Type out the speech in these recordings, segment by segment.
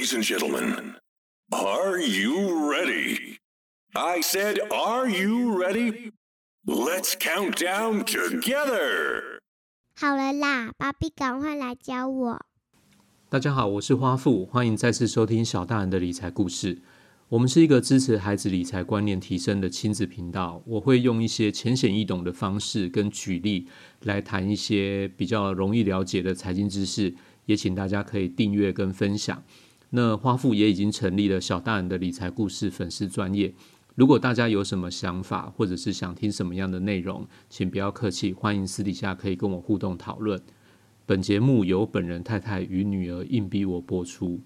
Ladies and gentlemen, are you ready? I said, are you ready? Let's count down together. 好了啦，芭比，赶快来教我。大家好，我是花富，欢迎再次收听小大人的理财故事。我们是一个支持孩子理财观念提升的亲子频道。我会用一些浅显易懂的方式跟举例来谈一些比较容易了解的财经知识，也请大家可以订阅跟分享。那花富也已经成立了小大人的理财故事粉丝专业。如果大家有什么想法，或者是想听什么样的内容，请不要客气，欢迎私底下可以跟我互动讨论。本节目由本人太太与女儿硬逼我播出。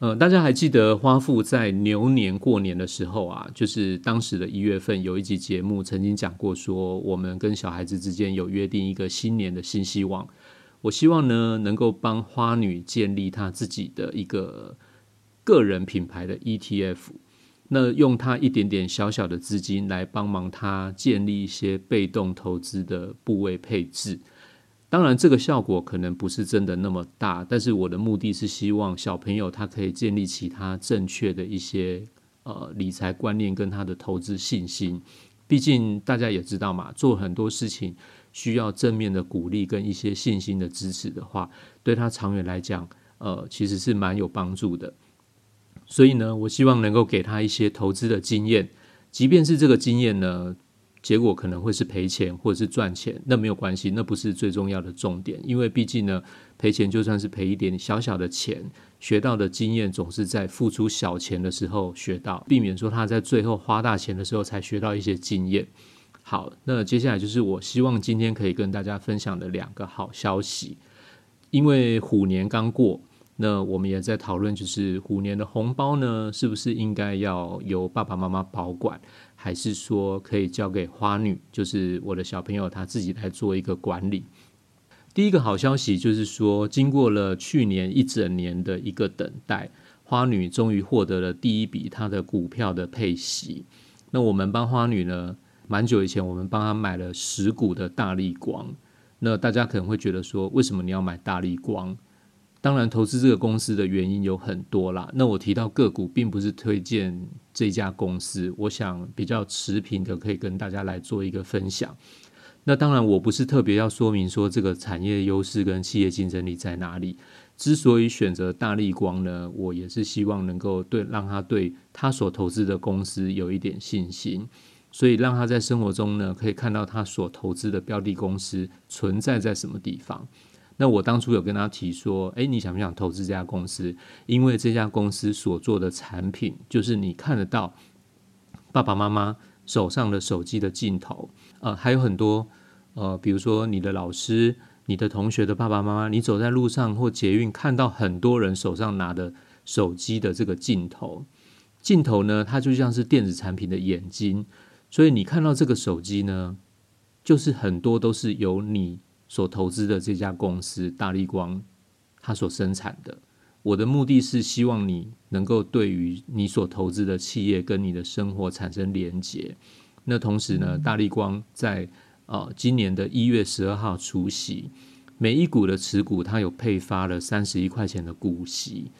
呃，大家还记得花富在牛年过年的时候啊，就是当时的一月份有一集节目曾经讲过，说我们跟小孩子之间有约定一个新年的新希望。我希望呢，能够帮花女建立她自己的一个个人品牌的 ETF，那用她一点点小小的资金来帮忙她建立一些被动投资的部位配置。当然，这个效果可能不是真的那么大，但是我的目的是希望小朋友他可以建立起他正确的一些呃理财观念跟他的投资信心。毕竟大家也知道嘛，做很多事情。需要正面的鼓励跟一些信心的支持的话，对他长远来讲，呃，其实是蛮有帮助的。所以呢，我希望能够给他一些投资的经验，即便是这个经验呢，结果可能会是赔钱或者是赚钱，那没有关系，那不是最重要的重点。因为毕竟呢，赔钱就算是赔一点小小的钱，学到的经验总是在付出小钱的时候学到，避免说他在最后花大钱的时候才学到一些经验。好，那接下来就是我希望今天可以跟大家分享的两个好消息。因为虎年刚过，那我们也在讨论，就是虎年的红包呢，是不是应该要由爸爸妈妈保管，还是说可以交给花女，就是我的小朋友他自己来做一个管理？第一个好消息就是说，经过了去年一整年的一个等待，花女终于获得了第一笔她的股票的配息。那我们帮花女呢？蛮久以前，我们帮他买了十股的大力光。那大家可能会觉得说，为什么你要买大力光？当然，投资这个公司的原因有很多啦。那我提到个股，并不是推荐这家公司。我想比较持平的，可以跟大家来做一个分享。那当然，我不是特别要说明说这个产业优势跟企业竞争力在哪里。之所以选择大力光呢，我也是希望能够对让他对他所投资的公司有一点信心。所以让他在生活中呢，可以看到他所投资的标的公司存在在什么地方。那我当初有跟他提说，诶，你想不想投资这家公司？因为这家公司所做的产品，就是你看得到爸爸妈妈手上的手机的镜头，呃，还有很多，呃，比如说你的老师、你的同学的爸爸妈妈，你走在路上或捷运看到很多人手上拿的手机的这个镜头，镜头呢，它就像是电子产品的眼睛。所以你看到这个手机呢，就是很多都是由你所投资的这家公司大力光它所生产的。我的目的是希望你能够对于你所投资的企业跟你的生活产生连结。那同时呢，大力光在呃今年的一月十二号除夕，每一股的持股它有配发了三十一块钱的股息。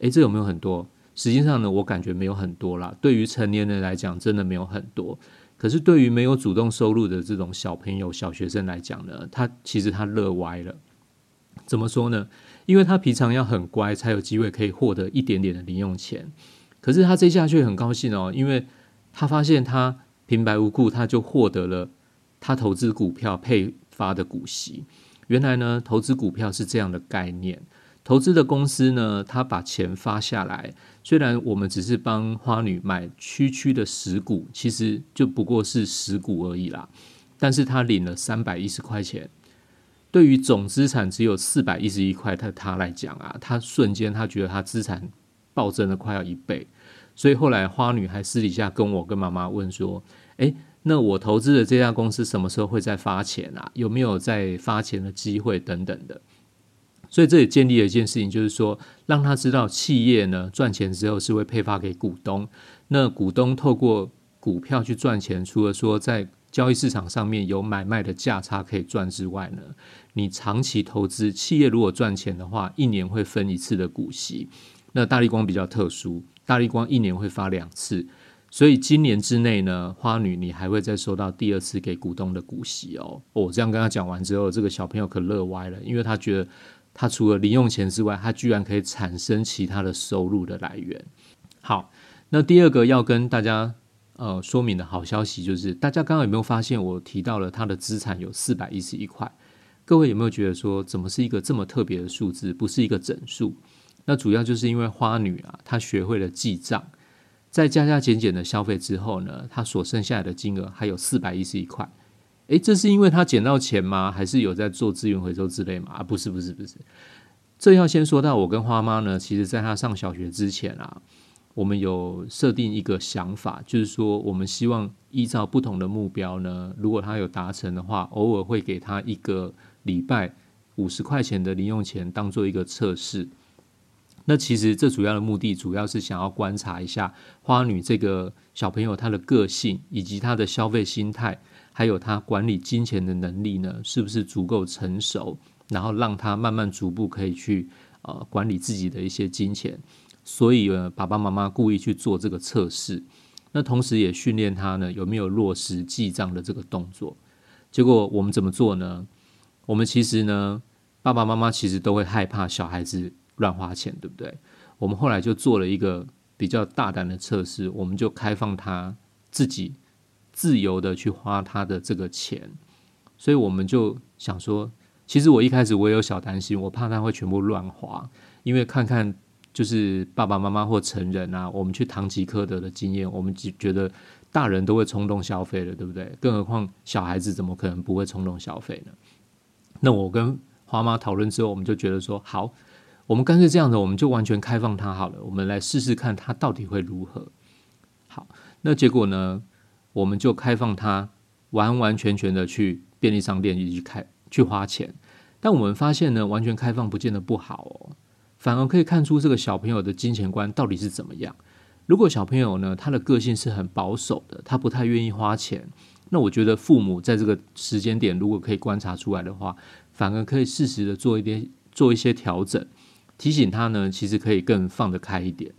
诶，这有没有很多？实际上呢，我感觉没有很多啦。对于成年人来讲，真的没有很多。可是对于没有主动收入的这种小朋友、小学生来讲呢，他其实他乐歪了。怎么说呢？因为他平常要很乖，才有机会可以获得一点点的零用钱。可是他这下却很高兴哦，因为他发现他平白无故他就获得了他投资股票配发的股息。原来呢，投资股票是这样的概念。投资的公司呢，他把钱发下来，虽然我们只是帮花女买区区的十股，其实就不过是十股而已啦。但是他领了三百一十块钱，对于总资产只有四百一十一块，他他来讲啊，他瞬间他觉得他资产暴增了快要一倍。所以后来花女还私底下跟我跟妈妈问说：“诶，那我投资的这家公司什么时候会再发钱啊？有没有再发钱的机会等等的？”所以这也建立了一件事情，就是说让他知道企业呢赚钱之后是会配发给股东。那股东透过股票去赚钱，除了说在交易市场上面有买卖的价差可以赚之外呢，你长期投资企业如果赚钱的话，一年会分一次的股息。那大力光比较特殊，大力光一年会发两次，所以今年之内呢，花女你还会再收到第二次给股东的股息哦。我这样跟他讲完之后，这个小朋友可乐歪了，因为他觉得它除了零用钱之外，它居然可以产生其他的收入的来源。好，那第二个要跟大家。呃，说明的好消息就是，大家刚刚有没有发现我提到了它的资产有四百一十一块？各位有没有觉得说，怎么是一个这么特别的数字，不是一个整数？那主要就是因为花女啊，她学会了记账，在加加减减的消费之后呢，她所剩下来的金额还有四百一十一块。诶，这是因为她捡到钱吗？还是有在做资源回收之类吗？啊，不是，不是，不是。这要先说到我跟花妈呢，其实在她上小学之前啊。我们有设定一个想法，就是说，我们希望依照不同的目标呢，如果他有达成的话，偶尔会给他一个礼拜五十块钱的零用钱，当做一个测试。那其实这主要的目的，主要是想要观察一下花女这个小朋友她的个性，以及她的消费心态，还有他管理金钱的能力呢，是不是足够成熟，然后让他慢慢逐步可以去呃管理自己的一些金钱。所以呢，爸爸妈妈故意去做这个测试，那同时也训练他呢有没有落实记账的这个动作。结果我们怎么做呢？我们其实呢，爸爸妈妈其实都会害怕小孩子乱花钱，对不对？我们后来就做了一个比较大胆的测试，我们就开放他自己自由的去花他的这个钱。所以我们就想说，其实我一开始我也有小担心，我怕他会全部乱花，因为看看。就是爸爸妈妈或成人啊，我们去堂吉诃德的经验，我们只觉得大人都会冲动消费了，对不对？更何况小孩子怎么可能不会冲动消费呢？那我跟花妈讨论之后，我们就觉得说，好，我们干脆这样的，我们就完全开放他好了，我们来试试看他到底会如何。好，那结果呢，我们就开放他完完全全的去便利商店去开去花钱，但我们发现呢，完全开放不见得不好哦。反而可以看出这个小朋友的金钱观到底是怎么样。如果小朋友呢，他的个性是很保守的，他不太愿意花钱，那我觉得父母在这个时间点，如果可以观察出来的话，反而可以适时的做一点做一些调整，提醒他呢，其实可以更放得开一点。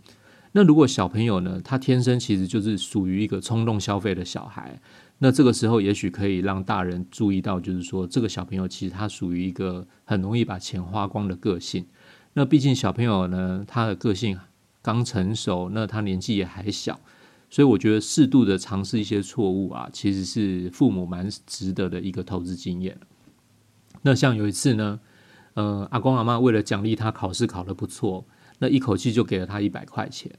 那如果小朋友呢，他天生其实就是属于一个冲动消费的小孩，那这个时候也许可以让大人注意到，就是说这个小朋友其实他属于一个很容易把钱花光的个性。那毕竟小朋友呢，他的个性刚成熟，那他年纪也还小，所以我觉得适度的尝试一些错误啊，其实是父母蛮值得的一个投资经验。那像有一次呢，呃，阿公阿妈为了奖励他考试考得不错，那一口气就给了他一百块钱。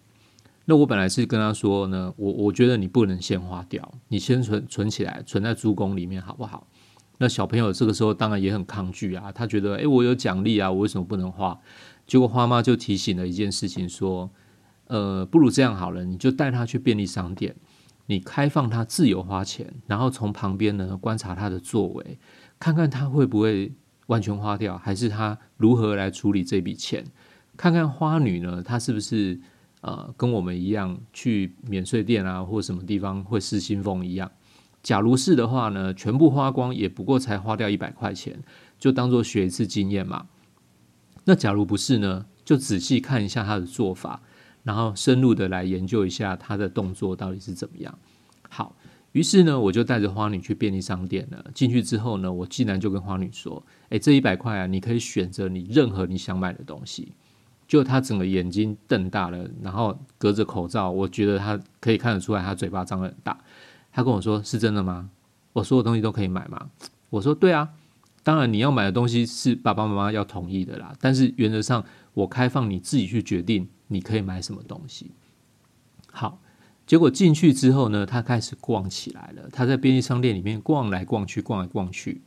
那我本来是跟他说呢，我我觉得你不能先花掉，你先存存起来，存在珠公里面好不好？那小朋友这个时候当然也很抗拒啊，他觉得，诶，我有奖励啊，我为什么不能花？结果花妈就提醒了一件事情，说，呃，不如这样好了，你就带他去便利商店，你开放他自由花钱，然后从旁边呢观察他的作为，看看他会不会完全花掉，还是他如何来处理这笔钱，看看花女呢，她是不是呃跟我们一样去免税店啊，或什么地方会失心疯一样。假如是的话呢，全部花光也不过才花掉一百块钱，就当做学一次经验嘛。那假如不是呢，就仔细看一下她的做法，然后深入的来研究一下她的动作到底是怎么样。好，于是呢，我就带着花女去便利商店了。进去之后呢，我竟然就跟花女说：“哎，这一百块啊，你可以选择你任何你想买的东西。”就他整个眼睛瞪大了，然后隔着口罩，我觉得他可以看得出来，他嘴巴张得很大。他跟我说：“是真的吗？我所有东西都可以买吗？”我说：“对啊，当然你要买的东西是爸爸妈妈要同意的啦。但是原则上，我开放你自己去决定你可以买什么东西。”好，结果进去之后呢，他开始逛起来了。他在便利商店里面逛来逛去，逛来逛去，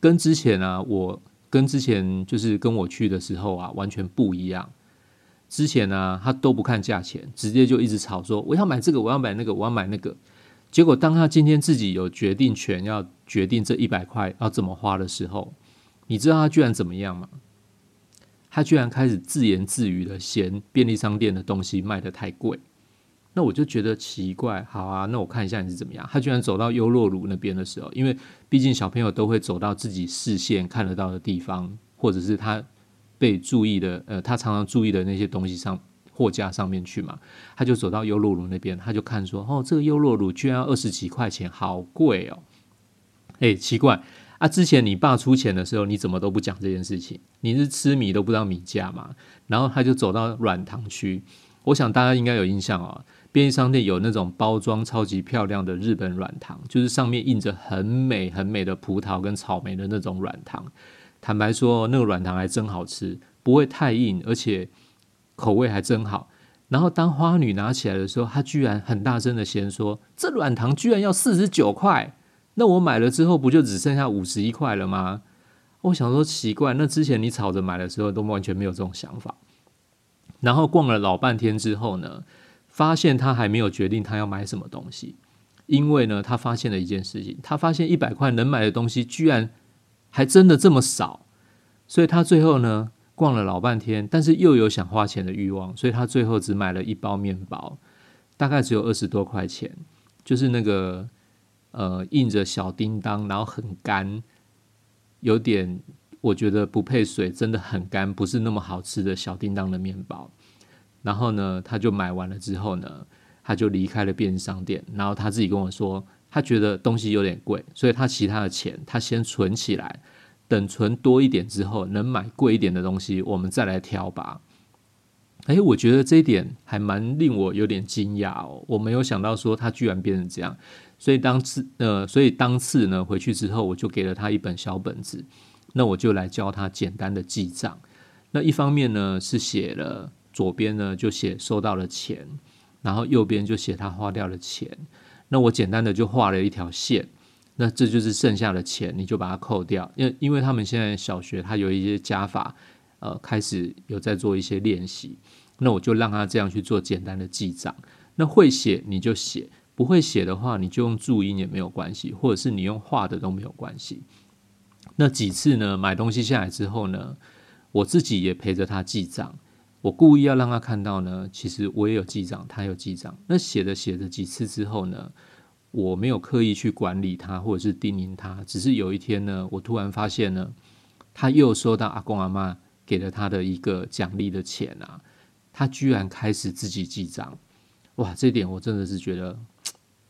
跟之前啊，我跟之前就是跟我去的时候啊，完全不一样。之前呢，他都不看价钱，直接就一直吵说：“我要买这个，我要买那个，我要买那个。”结果，当他今天自己有决定权，要决定这一百块要怎么花的时候，你知道他居然怎么样吗？他居然开始自言自语的嫌便利商店的东西卖的太贵，那我就觉得奇怪，好啊，那我看一下你是怎么样。他居然走到优洛乳那边的时候，因为毕竟小朋友都会走到自己视线看得到的地方，或者是他被注意的，呃，他常常注意的那些东西上货架上面去嘛。他就走到优洛乳那边，他就看说，哦，这个优洛乳居然要二十几块钱，好贵哦。哎，奇怪啊，之前你爸出钱的时候，你怎么都不讲这件事情？你是吃米都不知道米价嘛？然后他就走到软糖区，我想大家应该有印象哦。便利商店有那种包装超级漂亮的日本软糖，就是上面印着很美很美的葡萄跟草莓的那种软糖。坦白说，那个软糖还真好吃，不会太硬，而且口味还真好。然后当花女拿起来的时候，她居然很大声的先说：“这软糖居然要四十九块！那我买了之后，不就只剩下五十一块了吗？”我想说奇怪，那之前你吵着买的时候，都完全没有这种想法。然后逛了老半天之后呢？发现他还没有决定他要买什么东西，因为呢，他发现了一件事情，他发现一百块能买的东西居然还真的这么少，所以他最后呢逛了老半天，但是又有想花钱的欲望，所以他最后只买了一包面包，大概只有二十多块钱，就是那个呃印着小叮当，然后很干，有点我觉得不配水，真的很干，不是那么好吃的小叮当的面包。然后呢，他就买完了之后呢，他就离开了便利商店。然后他自己跟我说，他觉得东西有点贵，所以他其他的钱他先存起来，等存多一点之后，能买贵一点的东西，我们再来挑吧。哎，我觉得这一点还蛮令我有点惊讶哦，我没有想到说他居然变成这样。所以当次呃，所以当次呢回去之后，我就给了他一本小本子，那我就来教他简单的记账。那一方面呢是写了。左边呢就写收到了钱，然后右边就写他花掉了钱。那我简单的就画了一条线，那这就是剩下的钱，你就把它扣掉。因为因为他们现在小学他有一些加法，呃，开始有在做一些练习，那我就让他这样去做简单的记账。那会写你就写，不会写的话你就用注音也没有关系，或者是你用画的都没有关系。那几次呢买东西下来之后呢，我自己也陪着他记账。我故意要让他看到呢，其实我也有记账，他有记账。那写着写着几次之后呢，我没有刻意去管理他或者是叮咛他，只是有一天呢，我突然发现呢，他又收到阿公阿妈给了他的一个奖励的钱啊，他居然开始自己记账，哇，这点我真的是觉得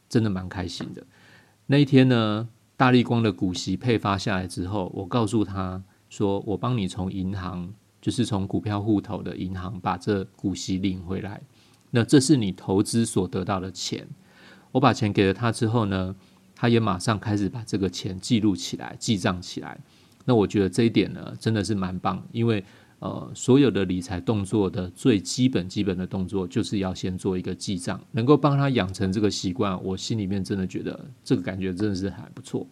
真的蛮开心的。那一天呢，大力光的股息配发下来之后，我告诉他说，我帮你从银行。就是从股票户头的银行把这股息领回来，那这是你投资所得到的钱。我把钱给了他之后呢，他也马上开始把这个钱记录起来、记账起来。那我觉得这一点呢，真的是蛮棒，因为呃，所有的理财动作的最基本、基本的动作，就是要先做一个记账，能够帮他养成这个习惯。我心里面真的觉得这个感觉真的是还不错。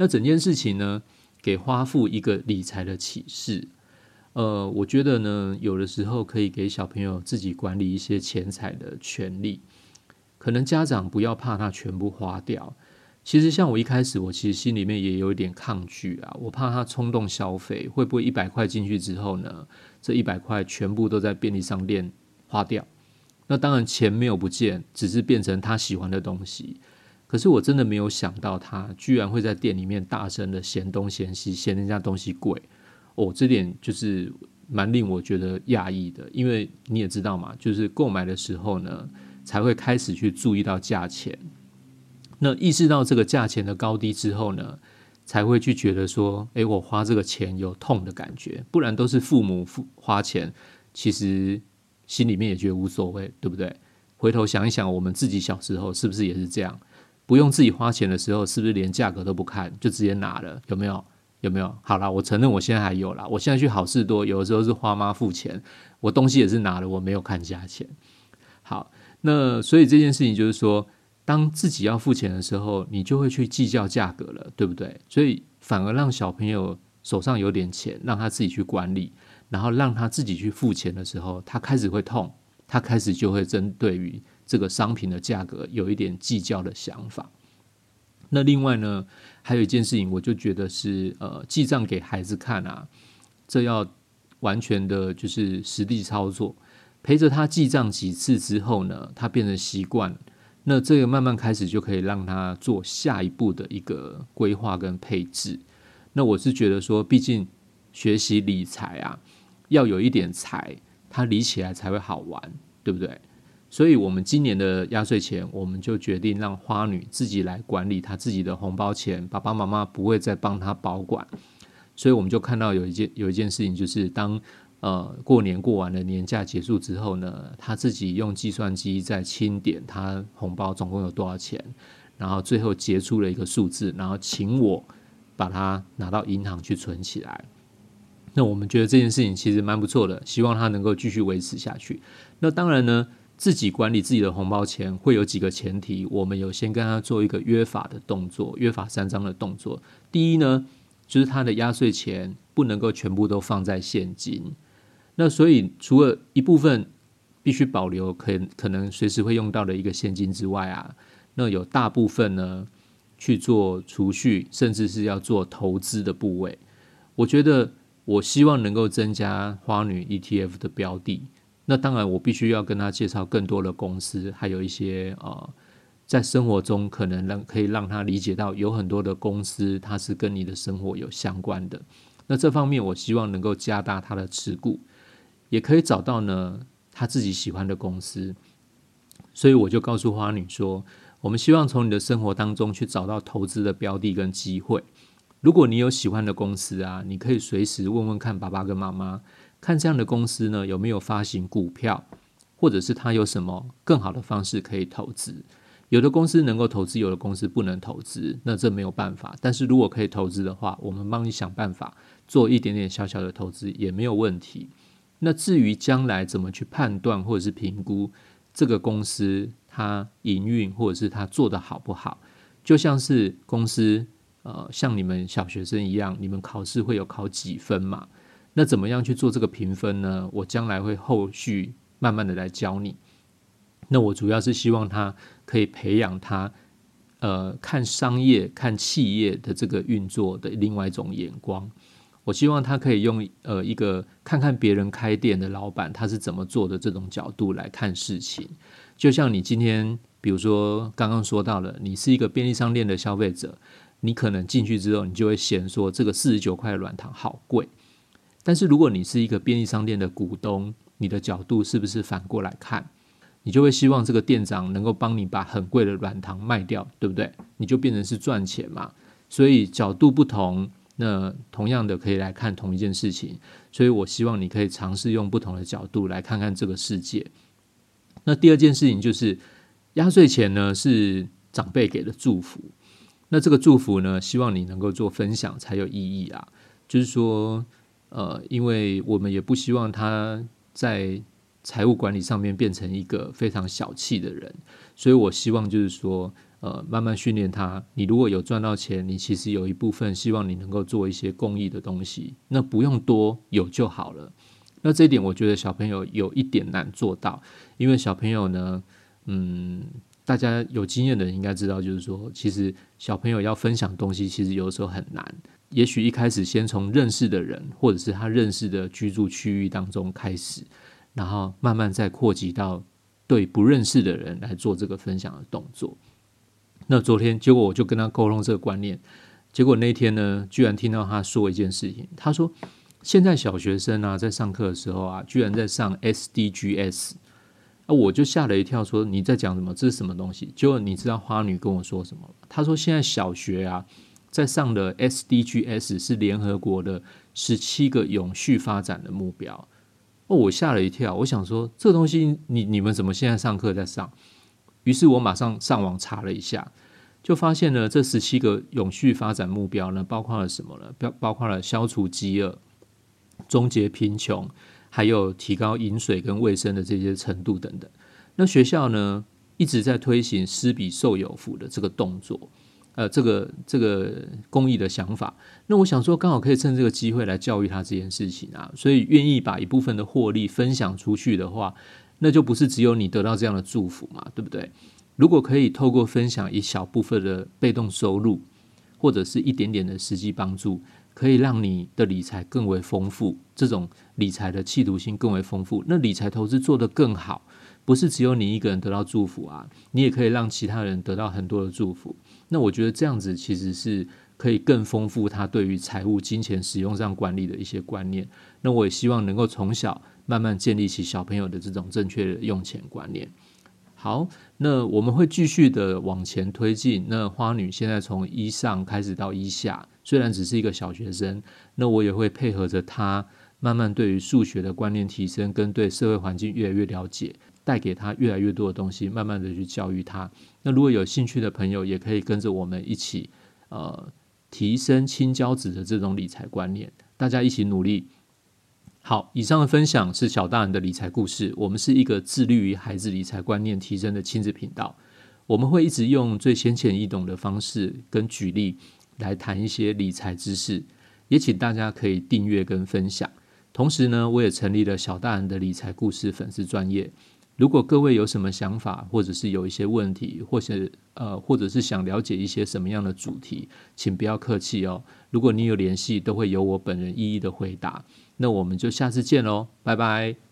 那整件事情呢，给花父一个理财的启示。呃，我觉得呢，有的时候可以给小朋友自己管理一些钱财的权利。可能家长不要怕他全部花掉。其实像我一开始，我其实心里面也有一点抗拒啊，我怕他冲动消费，会不会一百块进去之后呢，这一百块全部都在便利商店花掉？那当然钱没有不见，只是变成他喜欢的东西。可是我真的没有想到，他居然会在店里面大声的嫌东嫌西，嫌人家东西贵。哦，这点就是蛮令我觉得讶异的，因为你也知道嘛，就是购买的时候呢，才会开始去注意到价钱。那意识到这个价钱的高低之后呢，才会去觉得说，诶，我花这个钱有痛的感觉。不然都是父母付花钱，其实心里面也觉得无所谓，对不对？回头想一想，我们自己小时候是不是也是这样？不用自己花钱的时候，是不是连价格都不看就直接拿了？有没有？有没有？好了，我承认我现在还有啦。我现在去好事多，有的时候是花妈付钱，我东西也是拿了，我没有看价钱。好，那所以这件事情就是说，当自己要付钱的时候，你就会去计较价格了，对不对？所以反而让小朋友手上有点钱，让他自己去管理，然后让他自己去付钱的时候，他开始会痛，他开始就会针对于这个商品的价格有一点计较的想法。那另外呢，还有一件事情，我就觉得是呃，记账给孩子看啊，这要完全的就是实地操作，陪着他记账几次之后呢，他变成习惯，那这个慢慢开始就可以让他做下一步的一个规划跟配置。那我是觉得说，毕竟学习理财啊，要有一点财，他理起来才会好玩，对不对？所以，我们今年的压岁钱，我们就决定让花女自己来管理她自己的红包钱，爸爸妈妈不会再帮她保管。所以，我们就看到有一件有一件事情，就是当呃过年过完了年假结束之后呢，她自己用计算机在清点她红包总共有多少钱，然后最后结出了一个数字，然后请我把它拿到银行去存起来。那我们觉得这件事情其实蛮不错的，希望它能够继续维持下去。那当然呢。自己管理自己的红包钱会有几个前提，我们有先跟他做一个约法的动作，约法三章的动作。第一呢，就是他的压岁钱不能够全部都放在现金，那所以除了一部分必须保留，可可能随时会用到的一个现金之外啊，那有大部分呢去做储蓄，甚至是要做投资的部位。我觉得我希望能够增加花女 ETF 的标的。那当然，我必须要跟他介绍更多的公司，还有一些呃，在生活中可能让可以让他理解到有很多的公司，它是跟你的生活有相关的。那这方面，我希望能够加大他的持股，也可以找到呢他自己喜欢的公司。所以我就告诉花女说，我们希望从你的生活当中去找到投资的标的跟机会。如果你有喜欢的公司啊，你可以随时问问看爸爸跟妈妈。看这样的公司呢，有没有发行股票，或者是它有什么更好的方式可以投资？有的公司能够投资，有的公司不能投资，那这没有办法。但是如果可以投资的话，我们帮你想办法做一点点小小的投资也没有问题。那至于将来怎么去判断或者是评估这个公司它营运或者是它做的好不好，就像是公司呃，像你们小学生一样，你们考试会有考几分嘛？那怎么样去做这个评分呢？我将来会后续慢慢的来教你。那我主要是希望他可以培养他，呃，看商业、看企业的这个运作的另外一种眼光。我希望他可以用呃一个看看别人开店的老板他是怎么做的这种角度来看事情。就像你今天，比如说刚刚说到了，你是一个便利商店的消费者，你可能进去之后，你就会嫌说这个四十九块的软糖好贵。但是如果你是一个便利商店的股东，你的角度是不是反过来看？你就会希望这个店长能够帮你把很贵的软糖卖掉，对不对？你就变成是赚钱嘛。所以角度不同，那同样的可以来看同一件事情。所以我希望你可以尝试用不同的角度来看看这个世界。那第二件事情就是压岁钱呢是长辈给的祝福，那这个祝福呢，希望你能够做分享才有意义啊。就是说。呃，因为我们也不希望他在财务管理上面变成一个非常小气的人，所以我希望就是说，呃，慢慢训练他。你如果有赚到钱，你其实有一部分希望你能够做一些公益的东西，那不用多，有就好了。那这一点我觉得小朋友有一点难做到，因为小朋友呢，嗯，大家有经验的人应该知道，就是说，其实小朋友要分享东西，其实有时候很难。也许一开始先从认识的人，或者是他认识的居住区域当中开始，然后慢慢再扩及到对不认识的人来做这个分享的动作。那昨天结果我就跟他沟通这个观念，结果那天呢，居然听到他说一件事情，他说现在小学生啊，在上课的时候啊，居然在上 SDGs，啊，我就吓了一跳，说你在讲什么？这是什么东西？结果你知道花女跟我说什么吗？他说现在小学啊。在上的 SDGs 是联合国的十七个永续发展的目标哦，我吓了一跳，我想说这东西你你们怎么现在上课在上？于是我马上上网查了一下，就发现呢，这十七个永续发展目标呢，包括了什么呢？包包括了消除饥饿、终结贫穷，还有提高饮水跟卫生的这些程度等等。那学校呢一直在推行“施比受有福”的这个动作。呃这个这个公益的想法。那我想说，刚好可以趁这个机会来教育他这件事情啊，所以愿意把一部分的获利分享出去的话，那就不是只有你得到这样的祝福嘛，对不对？如果可以透过分享一小部分的被动收入，或者是一点点的实际帮助。可以让你的理财更为丰富，这种理财的企图心更为丰富。那理财投资做得更好，不是只有你一个人得到祝福啊，你也可以让其他人得到很多的祝福。那我觉得这样子其实是可以更丰富他对于财务、金钱使用上管理的一些观念。那我也希望能够从小慢慢建立起小朋友的这种正确的用钱观念。好，那我们会继续的往前推进。那花女现在从一上开始到一下。虽然只是一个小学生，那我也会配合着他，慢慢对于数学的观念提升，跟对社会环境越来越了解，带给他越来越多的东西，慢慢的去教育他。那如果有兴趣的朋友，也可以跟着我们一起，呃，提升青椒子的这种理财观念，大家一起努力。好，以上的分享是小大人的理财故事。我们是一个致力于孩子理财观念提升的亲子频道，我们会一直用最浅显易懂的方式跟举例。来谈一些理财知识，也请大家可以订阅跟分享。同时呢，我也成立了小大人的理财故事粉丝专业。如果各位有什么想法，或者是有一些问题，或是呃，或者是想了解一些什么样的主题，请不要客气哦。如果你有联系，都会由我本人一一的回答。那我们就下次见喽，拜拜。